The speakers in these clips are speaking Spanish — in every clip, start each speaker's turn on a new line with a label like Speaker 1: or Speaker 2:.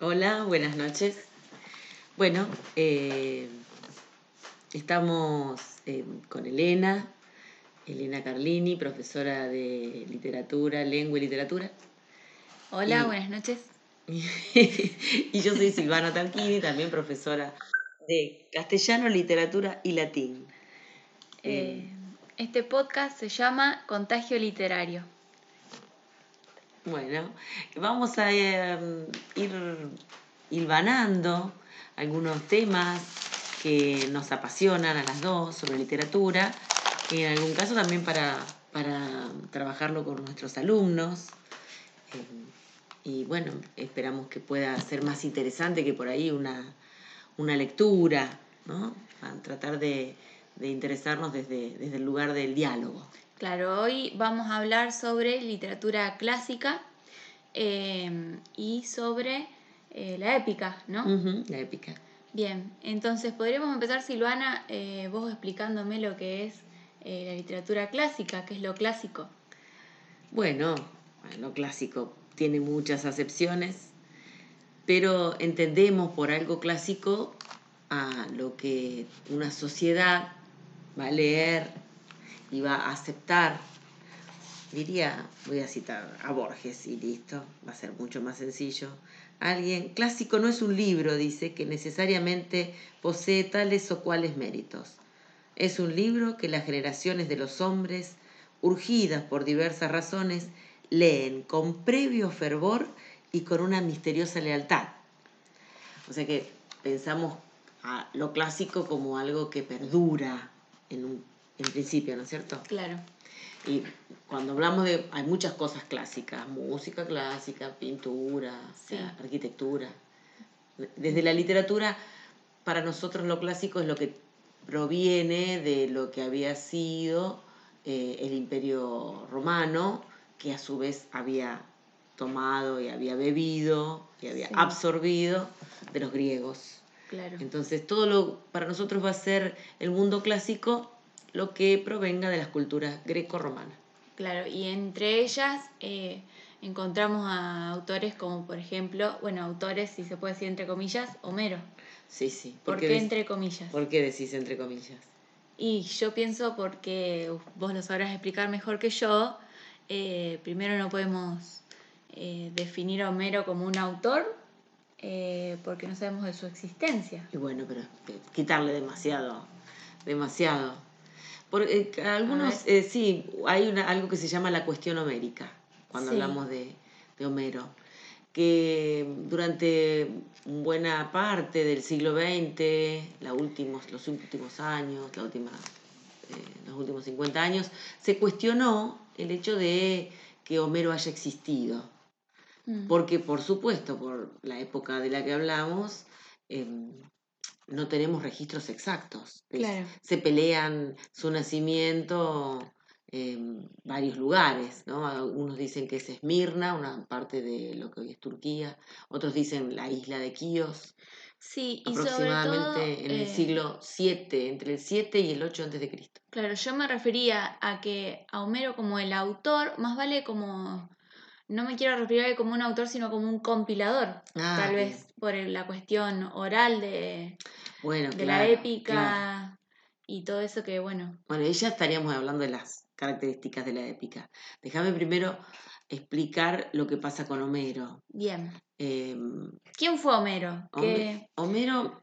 Speaker 1: Hola, buenas noches. Bueno, eh, estamos eh, con Elena, Elena Carlini, profesora de literatura, lengua y literatura.
Speaker 2: Hola,
Speaker 1: Y-
Speaker 2: buenas noches.
Speaker 1: y yo soy Silvana Tanquini, también profesora de castellano, literatura y latín.
Speaker 2: Eh, este podcast se llama Contagio Literario.
Speaker 1: Bueno, vamos a eh, ir hilvanando algunos temas que nos apasionan a las dos sobre literatura y en algún caso también para, para trabajarlo con nuestros alumnos. Eh, y bueno, esperamos que pueda ser más interesante que por ahí una, una lectura, ¿no? A tratar de, de interesarnos desde, desde el lugar del diálogo.
Speaker 2: Claro, hoy vamos a hablar sobre literatura clásica eh, y sobre eh, la épica, ¿no?
Speaker 1: La épica.
Speaker 2: Bien, entonces podríamos empezar, Silvana, eh, vos explicándome lo que es la literatura clásica, qué es lo clásico.
Speaker 1: Bueno, lo clásico tiene muchas acepciones, pero entendemos por algo clásico a lo que una sociedad va a leer y va a aceptar. Diría, voy a citar a Borges y listo, va a ser mucho más sencillo. Alguien, clásico no es un libro, dice, que necesariamente posee tales o cuales méritos. Es un libro que las generaciones de los hombres, urgidas por diversas razones, leen con previo fervor y con una misteriosa lealtad. O sea que pensamos a lo clásico como algo que perdura en, un, en principio, ¿no es cierto?
Speaker 2: Claro,
Speaker 1: Y cuando hablamos de, hay muchas cosas clásicas, música clásica, pintura,
Speaker 2: Sí.
Speaker 1: eh, arquitectura. Desde la literatura, para nosotros lo clásico es lo que proviene de lo que había sido eh, el imperio romano, que a su vez había tomado y había bebido y había
Speaker 2: Sí.
Speaker 1: absorbido de los griegos.
Speaker 2: Claro.
Speaker 1: Entonces, todo lo para nosotros va a ser el mundo clásico lo que provenga de las culturas greco-romanas.
Speaker 2: Claro, y entre ellas eh, encontramos a autores como, por ejemplo, bueno, autores, si se puede decir entre comillas, Homero.
Speaker 1: Sí, sí.
Speaker 2: ¿Por
Speaker 1: qué
Speaker 2: entre comillas?
Speaker 1: ¿Por qué decís entre comillas?
Speaker 2: Y yo pienso porque vos lo sabrás explicar mejor que yo, eh, primero no podemos eh, definir a Homero como un autor eh, porque no sabemos de su existencia.
Speaker 1: Y bueno, pero eh, quitarle demasiado, demasiado. Por, eh, algunos, eh, sí, hay una, algo que se llama la cuestión homérica, cuando
Speaker 2: Sí.
Speaker 1: hablamos de, de Homero, que durante buena parte del siglo XX, la últimos, los últimos años, la última, los últimos 50 años, se cuestionó el hecho de que Homero haya existido.
Speaker 2: Mm,
Speaker 1: Porque, por supuesto, por la época de la que hablamos, em, no tenemos registros exactos.
Speaker 2: Claro.
Speaker 1: Se pelean su nacimiento en varios lugares, ¿no? Algunos dicen que es Esmirna, una parte de lo que hoy es Turquía, otros dicen la isla de Quíos,
Speaker 2: Sí, y sobre todo...
Speaker 1: aproximadamente en el
Speaker 2: eh,
Speaker 1: siglo 7, entre el 7 y el 8 antes de Cristo.
Speaker 2: Claro, yo me refería a que a Homero como el autor, más vale como, no me quiero referir a él como un autor, sino como un compilador,
Speaker 1: Ah,
Speaker 2: tal
Speaker 1: bien.
Speaker 2: vez por la cuestión oral de,
Speaker 1: Bueno,
Speaker 2: de la épica
Speaker 1: claro.
Speaker 2: y todo eso que, bueno,
Speaker 1: Bueno, y ya estaríamos hablando de las características de la épica. Déjame primero explicar lo que pasa con Homero.
Speaker 2: bien.
Speaker 1: Em,
Speaker 2: ¿Quién fue Homero?
Speaker 1: Home-
Speaker 2: ¿Qué-
Speaker 1: Homero,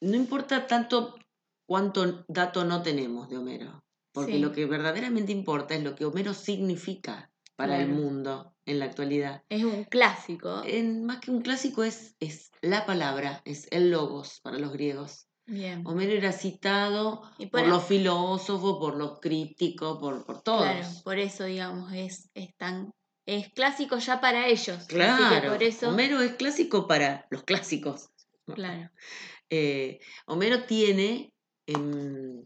Speaker 1: no importa tanto cuánto dato no tenemos de Homero, porque
Speaker 2: Sí.
Speaker 1: lo que verdaderamente importa es lo que Homero significa para el mundo en la actualidad.
Speaker 2: Es un clásico.
Speaker 1: En, más que un clásico es, es la palabra, es el logos para los griegos.
Speaker 2: Bien.
Speaker 1: Homero era citado por,
Speaker 2: por-
Speaker 1: los filósofos, por los críticos, por, por todos.
Speaker 2: Claro, por eso, digamos, es, es tan, es clásico ya para ellos. Así que
Speaker 1: Claro,
Speaker 2: por eso,
Speaker 1: Homero es clásico para los clásicos.
Speaker 2: claro.
Speaker 1: Eh, Homero tiene em,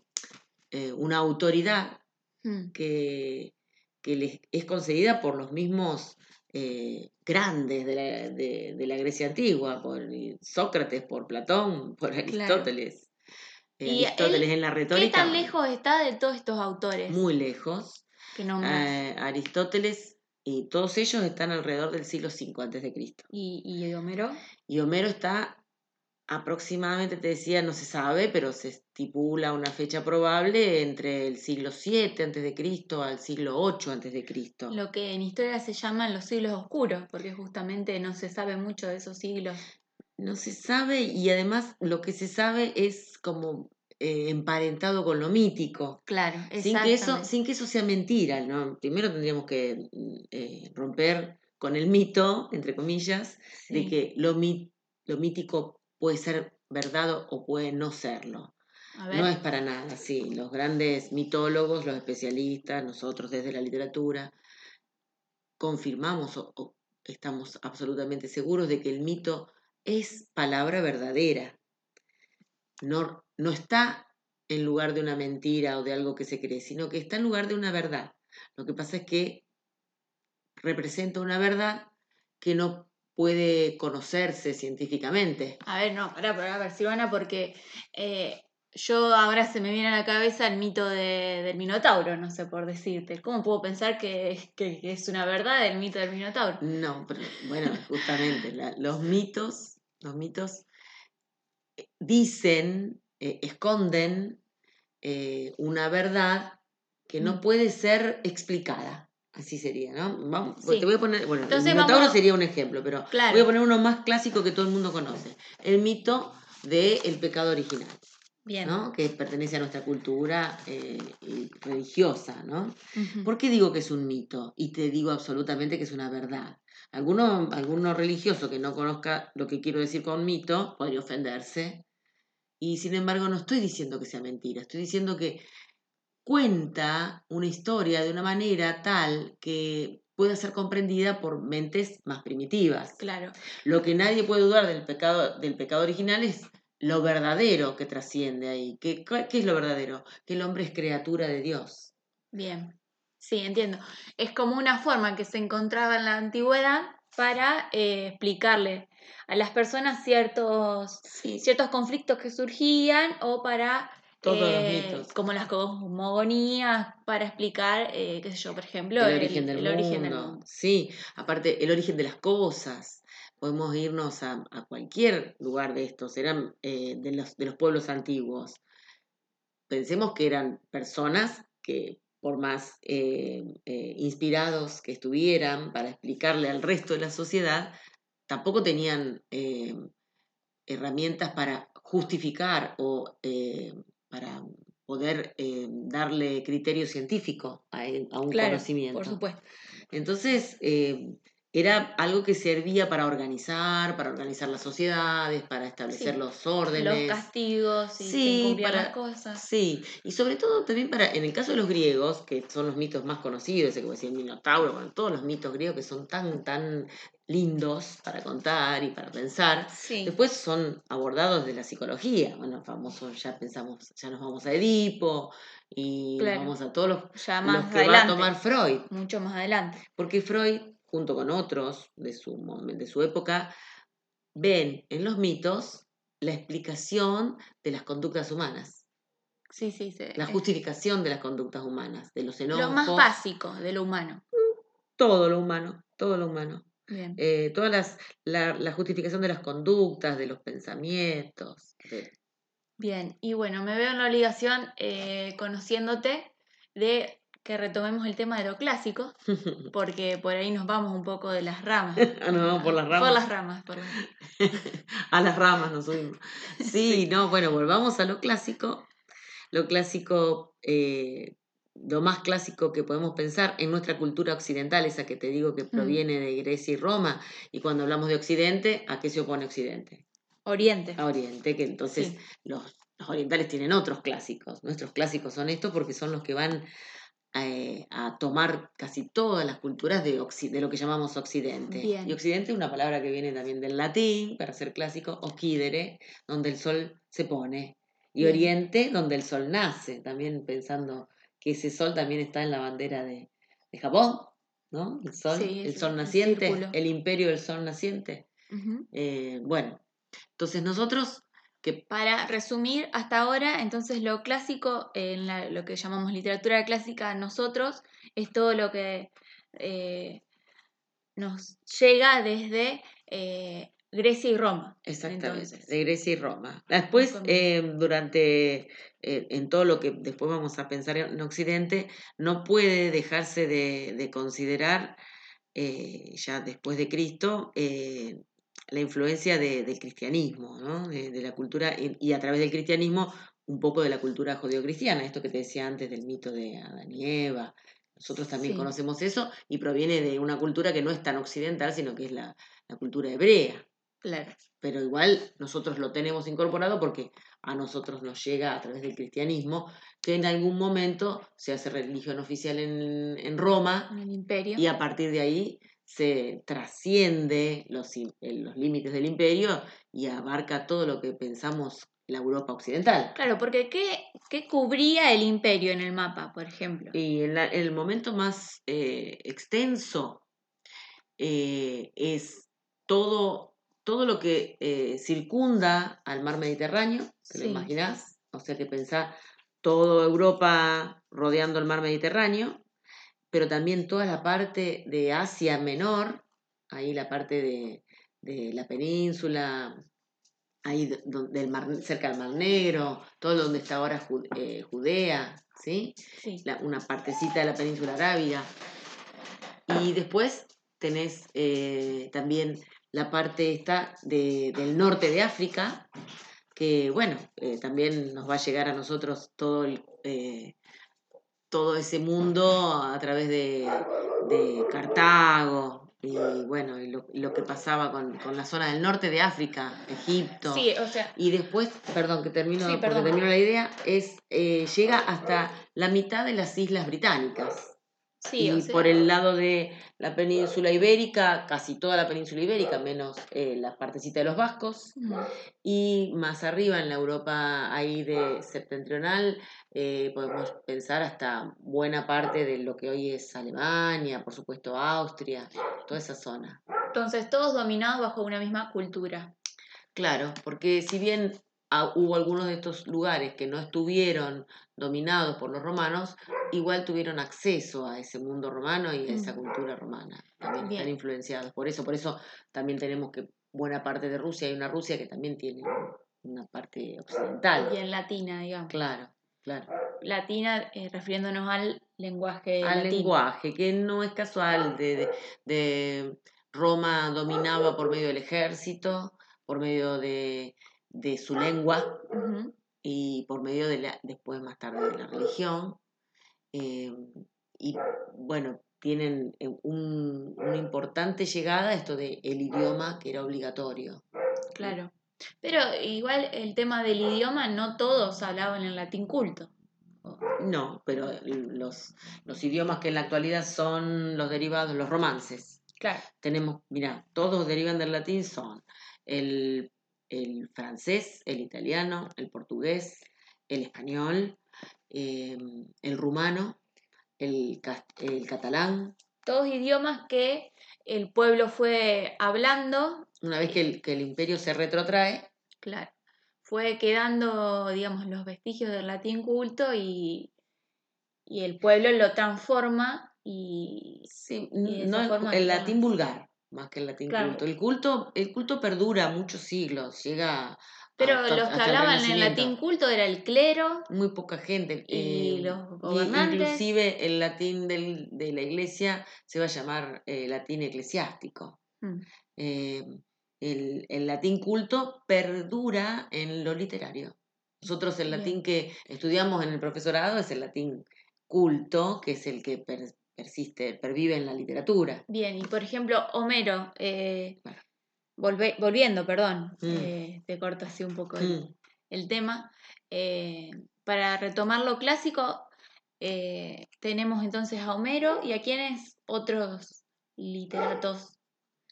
Speaker 1: eh, una autoridad
Speaker 2: Mm,
Speaker 1: que, que le es concedida por los mismos eh, grandes de la, de, de la Grecia antigua, por Sócrates, por Platón, por Aristóteles.
Speaker 2: Y
Speaker 1: Aristóteles
Speaker 2: él,
Speaker 1: en la
Speaker 2: ¿Qué
Speaker 1: retórica.
Speaker 2: tan lejos está de todos estos autores
Speaker 1: Muy lejos.
Speaker 2: que?
Speaker 1: Eh, Aristóteles Y todos ellos están alrededor del siglo V antes de Cristo.
Speaker 2: ¿Y, y Homero?
Speaker 1: Y Homero está aproximadamente, te decía, no se sabe, pero se estipula una fecha probable entre el siglo VII antes de Cristo al siglo VIII antes de Cristo.
Speaker 2: Lo que en historia se llaman los siglos oscuros, porque justamente no se sabe mucho de esos siglos.
Speaker 1: No se sabe y además lo que se sabe es como eh, emparentado con lo mítico.
Speaker 2: Claro,
Speaker 1: sin que, eso, sin que eso sea mentira, ¿no? Primero tendríamos que eh, romper con el mito, entre comillas, de que lo, lo mítico puede ser verdad o puede no serlo. No es para nada, sí. Los grandes mitólogos, los especialistas, nosotros desde la literatura, confirmamos o, estamos absolutamente seguros de que el mito es palabra verdadera. No, no está en lugar de una mentira o de algo que se cree, sino que está en lugar de una verdad. Lo que pasa es que representa una verdad que no puede conocerse científicamente.
Speaker 2: A ver, no, para, para, ver, Silvana, porque eh, yo ahora se me viene a la cabeza el mito de, del Minotauro, no sé por decirte. ¿Cómo puedo pensar que, que, es una verdad el mito del Minotauro?
Speaker 1: No, pero bueno, justamente, los mitos, los mitos eh, dicen, eh, esconden una verdad que no mm. puede ser explicada. Así sería, ¿no? Vamos, te voy a poner, bueno, el Minotauro sería un ejemplo, pero voy a poner uno más clásico que todo el mundo conoce. El mito del pecado original. Bien. ¿no? que pertenece a nuestra cultura eh, religiosa, ¿no? ¿Por qué digo que es un mito? Y te digo absolutamente que es una verdad. Alguno, alguno religioso que no conozca lo que quiero decir con mito podría ofenderse. Y sin embargo no estoy diciendo que sea mentira, estoy diciendo que cuenta una historia de una manera tal que pueda ser comprendida por mentes más primitivas.
Speaker 2: Claro.
Speaker 1: Lo que nadie puede dudar del pecado, del pecado original es lo verdadero que trasciende ahí. ¿Qué, ¿Qué es lo verdadero? Que el hombre es criatura de Dios.
Speaker 2: Bien, sí, entiendo. Es como una forma que se encontraba en la antigüedad para eh, explicarle a las personas ciertos, ciertos conflictos que surgían o para
Speaker 1: todos los eh, mitos.
Speaker 2: Como las cosmogonías para explicar, eh, qué sé yo, por ejemplo,
Speaker 1: el, origen, del mundo. Sí, aparte, el origen de las cosas. Podemos irnos a, cualquier lugar de estos, eran eh, de, los, de los pueblos antiguos. Pensemos que eran personas que, por más inspirados que estuvieran para explicarle al resto de la sociedad, tampoco tenían herramientas para justificar o para poder eh, darle criterio científico a, un conocimiento.
Speaker 2: Por supuesto.
Speaker 1: Entonces, eh, era algo que servía para organizar, para organizar las sociedades, para establecer los órdenes.
Speaker 2: Los castigos y sí, para, las cosas.
Speaker 1: Sí, y sobre todo también para, en el caso de los griegos, que son los mitos más conocidos, ese como decía el Minotauro, bueno, todos los mitos griegos que son tan, tan lindos para contar y para pensar, después son abordados de la psicología. Bueno, famosos, ya pensamos, ya nos vamos a Edipo y vamos a todos los, que va a tomar Freud.
Speaker 2: Mucho más adelante.
Speaker 1: Porque Freud junto con otros de su, de su época, ven en los mitos la explicación de las conductas humanas.
Speaker 2: Sí, sí, sí.
Speaker 1: La justificación de las conductas humanas, de los enojos.
Speaker 2: Lo más básico de lo humano.
Speaker 1: Todo lo humano, todo lo humano. Bien. Eh, todas las, la, justificación de las conductas, de los pensamientos.
Speaker 2: Bien, y bueno, me veo en la obligación, eh, conociéndote, de que retomemos el tema de lo clásico, porque por ahí nos vamos un poco de las ramas.
Speaker 1: Vamos por las ramas.
Speaker 2: Por las ramas, perdón.
Speaker 1: a las ramas nos subimos. Sí, no, bueno, volvamos a lo clásico. Lo clásico, eh, lo más clásico que podemos pensar en nuestra cultura occidental, esa que te digo que mm. proviene de Grecia y Roma, y cuando hablamos de Occidente, ¿a qué se opone Occidente?
Speaker 2: Oriente.
Speaker 1: A Oriente, que entonces los, los orientales tienen otros clásicos. Nuestros clásicos son estos porque son los que van eh, a tomar casi todas las culturas de, de lo que llamamos Occidente. Y Occidente es una palabra que viene también del latín, para ser clásico, occidere, donde el sol se pone. Y Oriente, donde el sol nace, también pensando que ese sol también está en la bandera de, Japón, ¿no? El sol, el sol naciente, el, imperio del sol naciente. Eh, bueno, entonces nosotros
Speaker 2: que para resumir, hasta ahora, entonces lo clásico, en lo que llamamos literatura clásica nosotros, es todo lo que eh, nos llega desde eh, Grecia y Roma.
Speaker 1: Exactamente, de Grecia y Roma. Después, em, durante, eh, en todo lo que después vamos a pensar en Occidente, no puede dejarse de, considerar, eh, ya después de Cristo, eh, la influencia del cristianismo, ¿no? de, la cultura, y, a través del cristianismo, un poco de la cultura judeocristiana, esto que te decía antes del mito de Adán y Eva. Nosotros también conocemos eso y proviene de una cultura que no es tan occidental, sino que es la cultura hebrea.
Speaker 2: Claro.
Speaker 1: Pero igual nosotros lo tenemos incorporado porque a nosotros nos llega a través del cristianismo, que en algún momento se hace religión oficial en, Roma.
Speaker 2: En el imperio.
Speaker 1: Y a partir de ahí se trasciende los, eh, los límites del imperio y abarca todo lo que pensamos la Europa occidental.
Speaker 2: Claro, porque ¿qué, cubría el imperio en el mapa, por ejemplo?
Speaker 1: Y en, el momento más eh, extenso eh, es todo todo lo que eh, circunda al mar Mediterráneo, ¿te lo imaginás? O sea que pensá toda Europa rodeando el mar Mediterráneo, pero también toda la parte de Asia Menor, ahí la parte de, la península, ahí del mar, cerca del Mar Negro, todo donde está ahora eh, Judea, ¿sí? una partecita de la península arábiga. Y después tenés eh, también la parte esta del norte de África, que bueno, eh, también nos va a llegar a nosotros todo, eh, todo ese mundo a través de, Cartago y bueno, y lo, que pasaba con, la zona del norte de África, Egipto.
Speaker 2: Sí, o sea.
Speaker 1: Y después, perdón, que termino, termino la idea, es eh, llega hasta la mitad de las islas británicas y por el lado de la península ibérica, casi toda la península ibérica, menos eh, la partecita de los vascos. Y más arriba, en la Europa ahí de septentrional, eh, podemos pensar hasta buena parte de lo que hoy es Alemania, por supuesto Austria, toda esa zona.
Speaker 2: Entonces, todos dominados bajo una misma cultura.
Speaker 1: Claro, porque si bien hubo algunos de estos lugares que no estuvieron dominados por los romanos, igual tuvieron acceso a ese mundo romano y a esa cultura romana. También están influenciados por eso. Por eso también tenemos que buena parte de Rusia, hay una Rusia que también tiene una parte occidental.
Speaker 2: Y en latina, digamos.
Speaker 1: Claro, claro.
Speaker 2: Latina, eh, refiriéndonos al lenguaje.
Speaker 1: Al lenguaje, que no es casual. De, de Roma dominaba por medio del ejército, por medio de de su lengua y por medio de la, después más tarde de la religión. Eh, y bueno, tienen eh, un, una importante llegada esto de el idioma que era obligatorio.
Speaker 2: Claro. Pero igual el tema del idioma, no todos hablaban en latín culto.
Speaker 1: No, pero los, los idiomas que en la actualidad son los derivados, los romances.
Speaker 2: Claro.
Speaker 1: Tenemos, mira, todos derivan del latín, son el el francés, el italiano, el portugués, el español, em, el rumano, el, el catalán.
Speaker 2: Todos idiomas que el pueblo fue hablando.
Speaker 1: Una vez que el, que el imperio se retrotrae.
Speaker 2: Claro. Fue quedando, digamos, los vestigios del latín culto y, y el pueblo lo transforma y.
Speaker 1: Sí, no, el latín vulgar más que el latín culto. El culto, el culto perdura muchos siglos, llega
Speaker 2: pero los que hablaban en latín culto era el clero.
Speaker 1: Muy poca gente.
Speaker 2: Y eh, los gobernantes.
Speaker 1: Inclusive el latín de la iglesia se va a llamar eh, latín eclesiástico. Mm. Eh, el, el, latín culto perdura en lo literario. Nosotros el latín que estudiamos en el profesorado es el latín culto, que es el que persiste, pervive en la literatura.
Speaker 2: Bien, y por ejemplo, Homero, eh, volviendo, perdón, mm. eh, te corto así un poco el, mm. tema, eh, para retomar lo clásico, tenemos entonces a Homero y a quienes otros literatos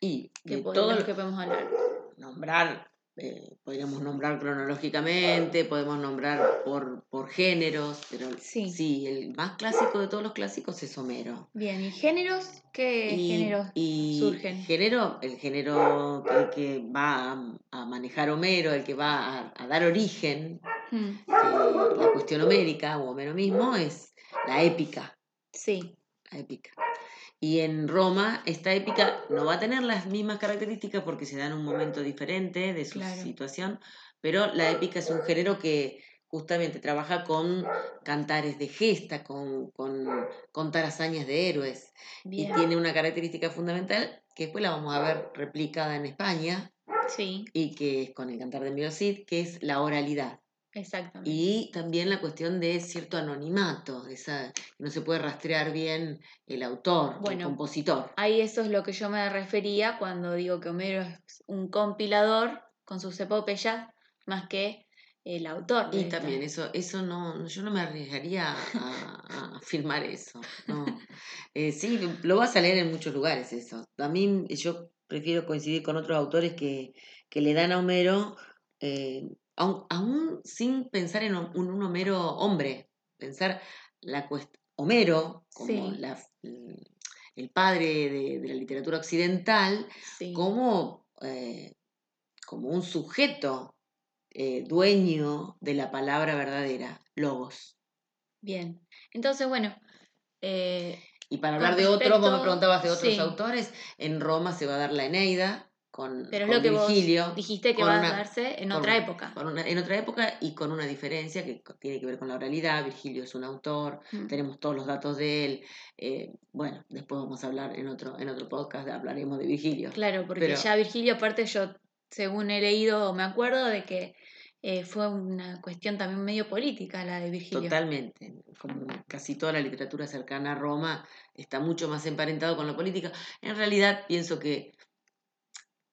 Speaker 1: y
Speaker 2: que, podemos, que podemos hablar.
Speaker 1: Nombrar eh, podríamos nombrar cronológicamente, podemos nombrar por, por géneros, pero sí. el más clásico de todos los clásicos es Homero.
Speaker 2: Bien, ¿y géneros? ¿Qué géneros surgen?
Speaker 1: Género, el género que, va a, manejar Homero, el que va a, dar origen, hmm. eh, la cuestión homérica o Homero mismo, es la épica.
Speaker 2: Sí.
Speaker 1: La épica. Y en Roma, esta épica no va a tener las mismas características porque se da en un momento diferente de su
Speaker 2: Claro.
Speaker 1: situación, pero la épica es un género que justamente trabaja con cantares de gesta, con, con contar hazañas de héroes.
Speaker 2: Bien.
Speaker 1: Y tiene una característica fundamental que después la vamos a ver replicada en España
Speaker 2: Sí,
Speaker 1: y que es con el cantar de Mio Cid, que es la oralidad.
Speaker 2: Exactamente.
Speaker 1: Y también la cuestión de cierto anonimato, esa, no se puede rastrear bien el autor, el compositor.
Speaker 2: Ahí eso es lo que yo me refería cuando digo que Homero es un compilador con sus epopeyas más que el autor.
Speaker 1: Y
Speaker 2: esta.
Speaker 1: también eso, eso no, yo no me arriesgaría a, a filmar eso. No. Eh, sí, lo- lo vas a leer en muchos lugares eso. A mí yo prefiero coincidir con otros autores que, que le dan a Homero, eh, aun, aún sin pensar en un, un Homero hombre, pensar la Homero como
Speaker 2: Sí.
Speaker 1: la- el padre de, de la literatura occidental,
Speaker 2: Sí.
Speaker 1: como, eh, como un sujeto eh, dueño de la palabra verdadera, logos.
Speaker 2: Bien. Entonces, bueno, eh,
Speaker 1: Y para hablar de otros, vos me preguntabas de otros
Speaker 2: sí.
Speaker 1: autores, en Roma se va a dar la Eneida con,
Speaker 2: pero es
Speaker 1: con
Speaker 2: lo que
Speaker 1: Virgilio.
Speaker 2: vos dijiste que va
Speaker 1: una-
Speaker 2: a darse en
Speaker 1: con
Speaker 2: otra época.
Speaker 1: con una- en otra época y con una diferencia que tiene que ver con la oralidad. Virgilio es un autor,
Speaker 2: Mm.
Speaker 1: tenemos todos los datos de él. eh, bueno, después vamos a hablar en otro, en otro podcast, hablaremos de Virgilio.
Speaker 2: Claro, porque
Speaker 1: Pero-
Speaker 2: ya Virgilio, aparte yo, según he leído, me acuerdo de que eh, fue una cuestión también medio política la de Virgilio.
Speaker 1: Totalmente. Como casi toda la literatura cercana a Roma está mucho más emparentado con la política. En realidad pienso que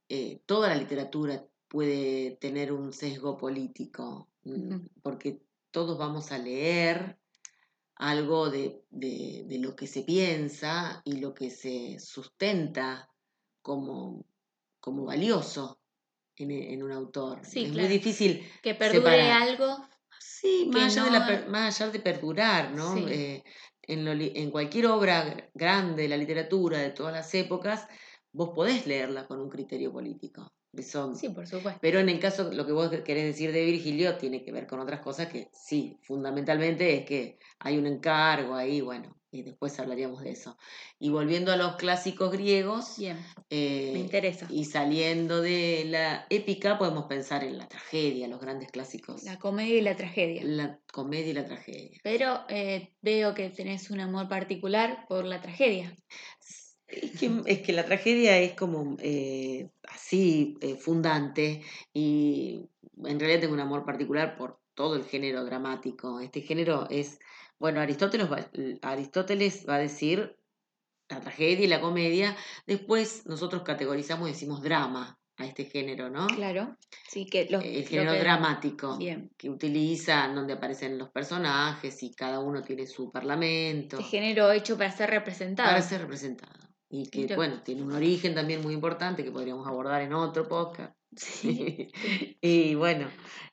Speaker 1: eh, toda la literatura puede tener un sesgo político, mm, porque todos vamos a leer algo de, de- de lo que se piensa y lo que se sustenta como, como valioso en, en un autor.
Speaker 2: Sí,
Speaker 1: es
Speaker 2: claro.
Speaker 1: muy difícil
Speaker 2: Que perdure
Speaker 1: separar.
Speaker 2: algo.
Speaker 1: Sí, más allá, de la más allá de perdurar, ¿no?
Speaker 2: Sí.
Speaker 1: Eh, en, lo en cualquier obra gr- grande de la literatura de todas las épocas, vos podés leerla con un criterio político. Eso-
Speaker 2: Sí, por supuesto.
Speaker 1: Pero en el caso, lo que vos querés decir de Virgilio tiene que ver con otras cosas que sí, fundamentalmente es que hay un encargo ahí, bueno, y después hablaríamos de eso. Y volviendo a los clásicos griegos,
Speaker 2: Bien,
Speaker 1: eh,
Speaker 2: me interesa.
Speaker 1: y saliendo de la épica, podemos pensar en la tragedia, los grandes clásicos.
Speaker 2: La comedia y la tragedia.
Speaker 1: La comedia y la tragedia.
Speaker 2: Pero eh, veo que tenés un amor particular por la tragedia.
Speaker 1: Es que, es que la tragedia es como eh, así eh, fundante y en realidad tengo un amor particular por todo el género dramático. Este género es, bueno, Aristóteles va, Aristóteles va a decir la tragedia y la comedia. Después nosotros categorizamos y decimos drama a este género, ¿no?
Speaker 2: Claro. Sí, que los,
Speaker 1: El género
Speaker 2: que-
Speaker 1: dramático.
Speaker 2: Bien.
Speaker 1: que utiliza, donde aparecen los personajes y cada uno tiene su parlamento.
Speaker 2: Este género hecho para ser representado.
Speaker 1: para ser representado. Y que,
Speaker 2: Mira.
Speaker 1: bueno, tiene un origen también muy importante que podríamos abordar en otro podcast.
Speaker 2: Sí.
Speaker 1: y bueno,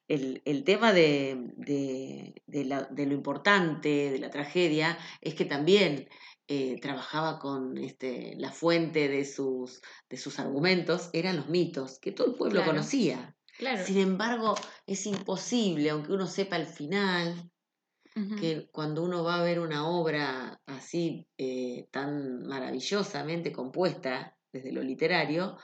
Speaker 1: el, el tema de, de, de la- de lo importante de la tragedia es que también eh, trabajaba con este, la fuente de sus, de sus argumentos, eran los mitos, que todo el pueblo
Speaker 2: Claro.
Speaker 1: conocía.
Speaker 2: Claro.
Speaker 1: Sin embargo, es imposible, aunque uno sepa el final, Que cuando uno va a ver una obra así eh, tan maravillosamente compuesta desde lo literario,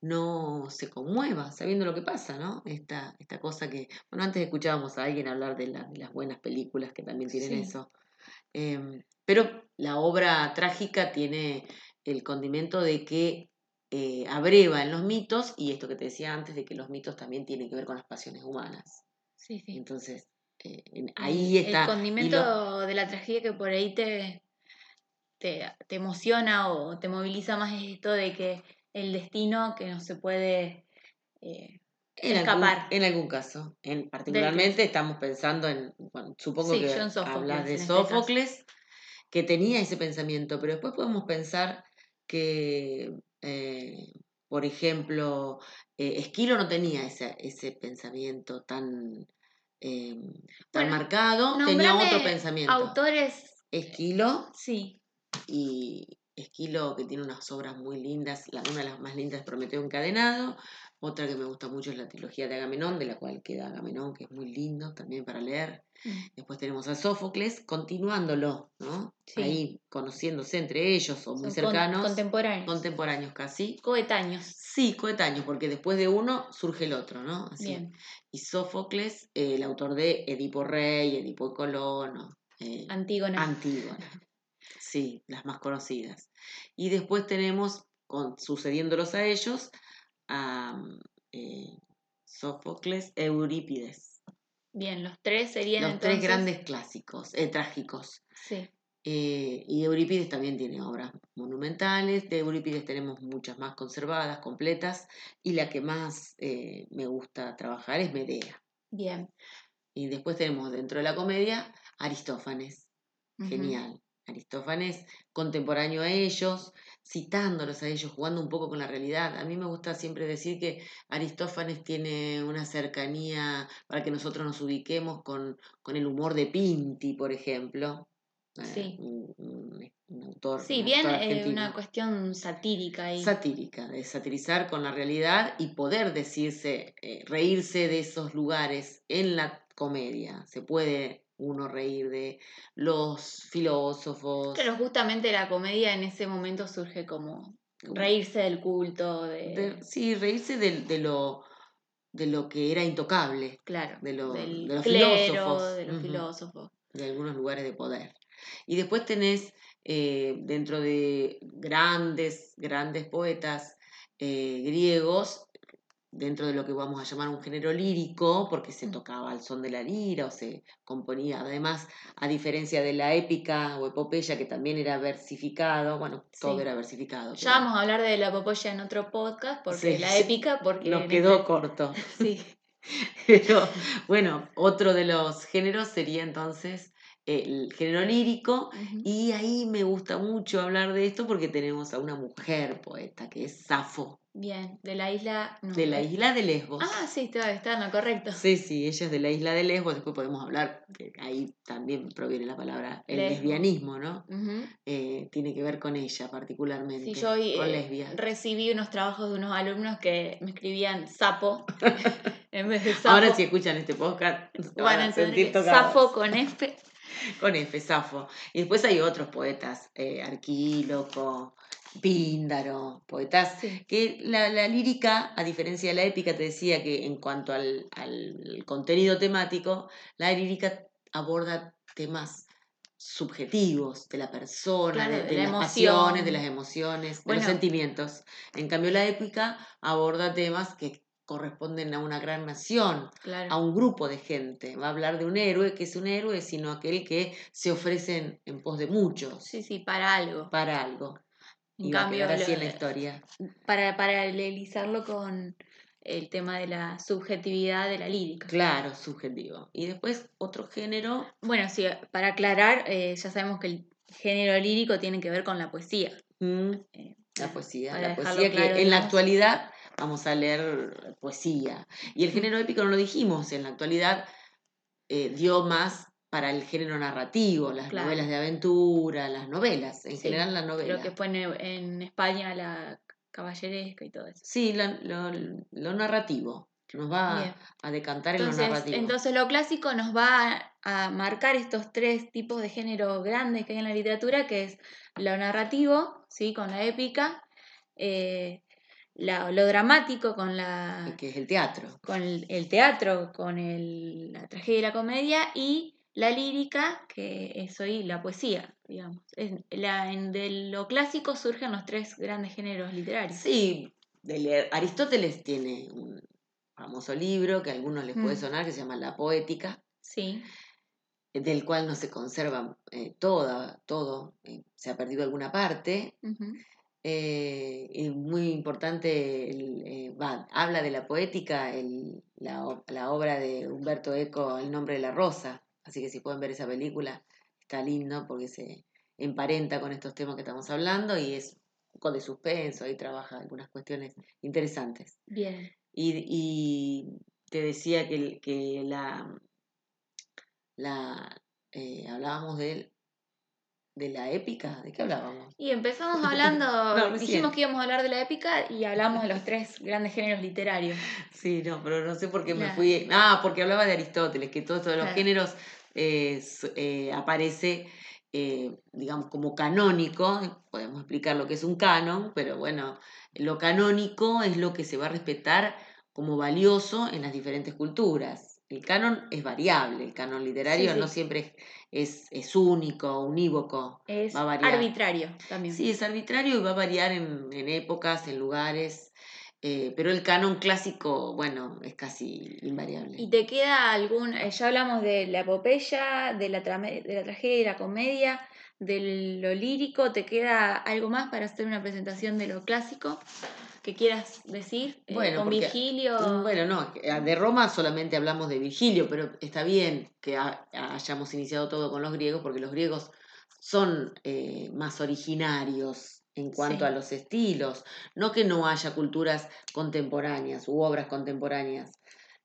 Speaker 1: no se conmueva sabiendo lo que pasa, ¿no? Esta, esta cosa que, bueno, antes escuchábamos a alguien hablar de, la- de las buenas películas que también tienen
Speaker 2: Sí.
Speaker 1: eso, Em, pero la obra trágica tiene el condimento de que eh, abreva en los mitos y esto que te decía antes de que los mitos también tienen que ver con las pasiones humanas.
Speaker 2: Sí, sí.
Speaker 1: Entonces, eh, ahí
Speaker 2: el,
Speaker 1: está.
Speaker 2: El condimento
Speaker 1: lo-
Speaker 2: de la tragedia que por ahí te, te, te emociona o te moviliza más es esto de que el destino que no se puede eh,
Speaker 1: En algún,
Speaker 2: escapar.
Speaker 1: en algún caso. En, particularmente estamos pensando en, bueno, supongo
Speaker 2: Sí,
Speaker 1: que hablas de
Speaker 2: este
Speaker 1: Sófocles, que tenía ese pensamiento, pero después podemos pensar que, eh, por ejemplo, eh, Esquilo no tenía ese, ese pensamiento tan, eh, tan
Speaker 2: Bueno,
Speaker 1: marcado, tenía otro pensamiento.
Speaker 2: Autores,
Speaker 1: Esquilo.
Speaker 2: sí,
Speaker 1: y, Esquilo, que tiene unas obras muy lindas, la, una de las más lindas es Prometeo encadenado, otra que me gusta mucho es la trilogía de Agamenón, de la cual queda Agamenón, que es muy lindo también para leer.
Speaker 2: Mm.
Speaker 1: Después tenemos a Sófocles, continuándolo, ¿no? Ahí conociéndose entre ellos o muy cercanos.
Speaker 2: contemporáneos.
Speaker 1: Contemporáneos casi.
Speaker 2: Coetáneos.
Speaker 1: Sí, coetáneos, porque después de uno surge el otro, ¿no? Así. Y Sófocles, eh, el autor de Edipo Rey, Edipo Colono. Eh,
Speaker 2: Antígona.
Speaker 1: Antígona. Sí, las más conocidas. Y después tenemos, con, sucediéndolos a ellos, a eh, Sófocles, Eurípides.
Speaker 2: Bien, los tres serían
Speaker 1: los tres grandes clásicos, eh, trágicos.
Speaker 2: Sí.
Speaker 1: Eh, y Eurípides también tiene obras monumentales. De Eurípides tenemos muchas más conservadas, completas. Y la que más me gusta trabajar es Medea.
Speaker 2: Bien.
Speaker 1: Y después tenemos dentro de la comedia Aristófanes. Genial. Aristófanes, contemporáneo a ellos, citándolos a ellos, jugando un poco con la realidad. A mí me gusta siempre decir que Aristófanes tiene una cercanía para que nosotros nos ubiquemos con, con el humor de Pinti, por ejemplo.
Speaker 2: Eh, sí.
Speaker 1: un, autor.
Speaker 2: Sí, bien eh, una cuestión satírica. Y...
Speaker 1: Satírica, de satirizar con la realidad y poder decirse, eh, reírse de esos lugares en la comedia. Se puede uno reír de los filósofos.
Speaker 2: Pero justamente la comedia en ese momento surge como reírse del culto. De...
Speaker 1: sí, reírse de, lo de lo que era intocable.
Speaker 2: Claro.
Speaker 1: De, lo,
Speaker 2: de
Speaker 1: los
Speaker 2: filósofos. De los filósofos.
Speaker 1: De algunos lugares de poder. Y después tenés eh, dentro de grandes, grandes poetas eh, griegos, dentro de lo que vamos a llamar un género lírico, porque se mm. tocaba al son de la lira o se componía, además, a diferencia de la épica o epopeya, que también era versificado, bueno, todo era versificado.
Speaker 2: Ya vamos a hablar de la epopeya en otro podcast, porque la épica, porque...
Speaker 1: Nos quedó este corto.
Speaker 2: Sí.
Speaker 1: Pero bueno, otro de los géneros sería entonces el género lírico y ahí me gusta mucho hablar de esto porque tenemos a una mujer poeta que es Safo.
Speaker 2: Bien, de la isla...
Speaker 1: de la isla de Lesbos.
Speaker 2: Ah, sí, está, está en lo correcto.
Speaker 1: Sí, sí, ella es de la isla de Lesbos, después podemos hablar, ahí también proviene la palabra, el lesbianismo, ¿no? Eh, tiene que ver con ella particularmente.
Speaker 2: Sí, yo hoy eh, recibí unos trabajos de unos alumnos que me escribían sapo en vez de sapo.
Speaker 1: Ahora si escuchan este podcast, van a sentir
Speaker 2: Sapo con F.
Speaker 1: con F, Safo. Y después hay otros poetas, eh, Arquíloco, Píndaro, poetas, que la, lírica, a diferencia de la épica, te decía que en cuanto al, contenido temático, la lírica aborda temas subjetivos de la persona, de, las pasiones, de las emociones, de los sentimientos. En cambio, la épica aborda temas que corresponden a una gran nación, a un grupo de gente. Va a hablar de un héroe que es un héroe, sino aquel que se ofrece en, pos de muchos.
Speaker 2: Sí, sí, para algo.
Speaker 1: Para algo. En cambio, así en la historia.
Speaker 2: Para paralelizarlo con el tema de la subjetividad de la lírica.
Speaker 1: Claro, subjetivo. Y después otro género.
Speaker 2: Bueno, sí, para aclarar, eh, ya sabemos que el género lírico tiene que ver con la poesía.
Speaker 1: Mm, eh, la poesía, la poesía que en la actualidad vamos a leer poesía. Y el género épico no lo dijimos, en la actualidad eh, dio más para el género narrativo, las novelas de aventura, las novelas, en general las novelas.
Speaker 2: Lo que fue en, España la caballeresca y todo eso.
Speaker 1: Sí, lo, narrativo, nos va a, decantar en lo narrativo.
Speaker 2: Entonces lo clásico nos va a, marcar estos tres tipos de género grandes que hay en la literatura, que es lo narrativo, ¿sí? con la épica, eh, lo dramático con la...
Speaker 1: Que es el teatro.
Speaker 2: Con el, teatro, con el, la tragedia y la comedia y la lírica, que es hoy la poesía, digamos. la, en, de lo clásico surgen los tres grandes géneros literarios.
Speaker 1: Sí, Aristóteles tiene un famoso libro que a algunos les puede mm. sonar, que se llama La Poética.
Speaker 2: Sí.
Speaker 1: Del cual no se conserva eh, toda, todo, eh, se ha perdido alguna parte. Eh, y muy importante, eh, habla de la poética, la, la, obra de Humberto Eco, El nombre de la rosa. Así que si pueden ver esa película, está lindo porque se emparenta con estos temas que estamos hablando y es un poco de suspenso, ahí trabaja algunas cuestiones interesantes.
Speaker 2: Bien.
Speaker 1: Y, te decía que, que la, la eh, hablábamos de de la épica? ¿De qué hablábamos?
Speaker 2: Y empezamos hablando,
Speaker 1: No,
Speaker 2: dijimos que íbamos a hablar de la épica y hablamos de los tres grandes géneros literarios.
Speaker 1: Sí, no, pero no sé por qué me
Speaker 2: Claro.
Speaker 1: fui. Ah, porque hablaba de Aristóteles, que todos los
Speaker 2: Claro.
Speaker 1: géneros eh, eh, aparece, eh, digamos, como canónico. Podemos explicar lo que es un canon, pero bueno, lo canónico es lo que se va a respetar como valioso en las diferentes culturas. El canon es variable, el canon literario
Speaker 2: Sí, sí.
Speaker 1: no siempre es, es, es único, unívoco.
Speaker 2: Es
Speaker 1: Va a variar.
Speaker 2: arbitrario también.
Speaker 1: Sí, es arbitrario y va a variar en, en épocas, en lugares, eh, pero el canon clásico, bueno, es casi invariable.
Speaker 2: ¿Y te queda algún, eh, ya hablamos de la epopeya, de la, de la tragedia y la comedia, de lo lírico, ¿te queda algo más para hacer una presentación de lo clásico que quieras decir? Eh,
Speaker 1: Bueno,
Speaker 2: con
Speaker 1: porque-
Speaker 2: Virgilio.
Speaker 1: Mm, Bueno, no, ah, de Roma solamente hablamos de Virgilio, pero está bien que ha- hayamos iniciado todo con los griegos, porque los griegos son eh, más originarios en cuanto
Speaker 2: Sí.
Speaker 1: a los estilos, no que no haya culturas contemporáneas u obras contemporáneas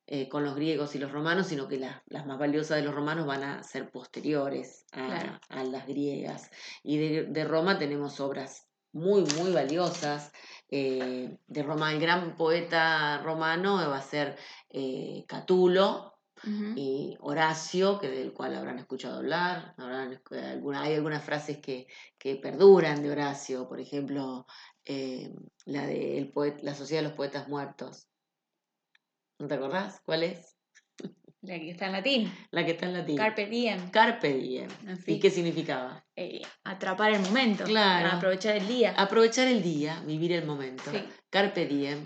Speaker 1: eh, con los griegos y los romanos, sino que la- las más valiosas de los romanos van a ser posteriores a,
Speaker 2: Claro.
Speaker 1: a las griegas. Y de, de Roma tenemos obras muy, muy valiosas. eh, de Roma, el gran poeta romano va a ser eh, Catulo y Horacio, que del cual habrán escuchado hablar. alguna, hay algunas frases que, que perduran de Horacio, por ejemplo, eh, la de la Sociedad de los Poetas Muertos. ¿No te acordás? ¿Cuál es?
Speaker 2: La que está en latín.
Speaker 1: La que está en latín.
Speaker 2: Carpe diem.
Speaker 1: Carpe diem.
Speaker 2: Así.
Speaker 1: ¿Y qué significaba?
Speaker 2: Eh, atrapar el momento.
Speaker 1: Claro.
Speaker 2: Aprovechar el día.
Speaker 1: Aprovechar el día, vivir el momento.
Speaker 2: Sí.
Speaker 1: Carpe diem.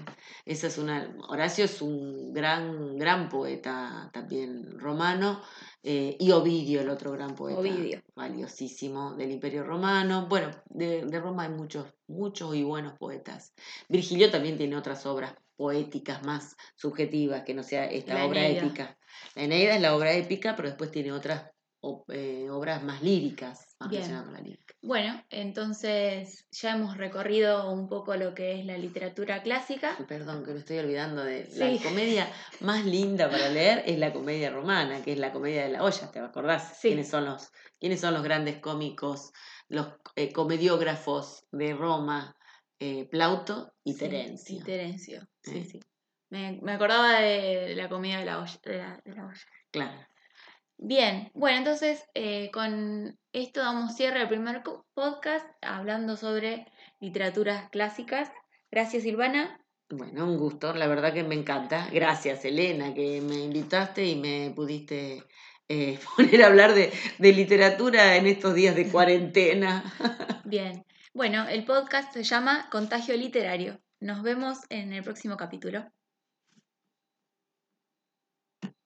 Speaker 1: Esa es una. Horacio es un gran, gran poeta también romano. eh, y Ovidio, el otro gran poeta.
Speaker 2: Ovidio.
Speaker 1: Valiosísimo del Imperio Romano. Bueno, de, de Roma hay muchos, muchos y buenos poetas. Virgilio también tiene otras obras poéticas más subjetivas, que no sea esta
Speaker 2: La
Speaker 1: obra
Speaker 2: Eneida.
Speaker 1: épica. La Eneida es la obra épica, pero después tiene otras o- eh, obras más líricas, más
Speaker 2: Bien.
Speaker 1: relacionadas con la lírica.
Speaker 2: Bueno, entonces ya hemos recorrido un poco lo que es la literatura clásica.
Speaker 1: Perdón, que me estoy olvidando de
Speaker 2: Sí.
Speaker 1: la comedia más linda para leer es la comedia romana, que es la comedia de la olla, ¿te acordás?
Speaker 2: Sí.
Speaker 1: ¿Quiénes son los, quiénes son los grandes cómicos, los eh, comediógrafos de Roma? Eh, Plauto y
Speaker 2: Sí,
Speaker 1: Terencio.
Speaker 2: Y Terencio, sí, sí. Me, me acordaba de la comida de la olla. De la, de la olla.
Speaker 1: Claro.
Speaker 2: Bien, bueno, entonces eh, con esto damos cierre al primer podcast hablando sobre literaturas clásicas. Gracias, Silvana.
Speaker 1: Bueno, un gusto, la verdad que me encanta. Gracias, Elena, que me invitaste y me pudiste eh, poner a hablar de, de literatura en estos días de cuarentena.
Speaker 2: Bien, bueno, el podcast se llama Contagio Literario. Nos vemos en el próximo capítulo.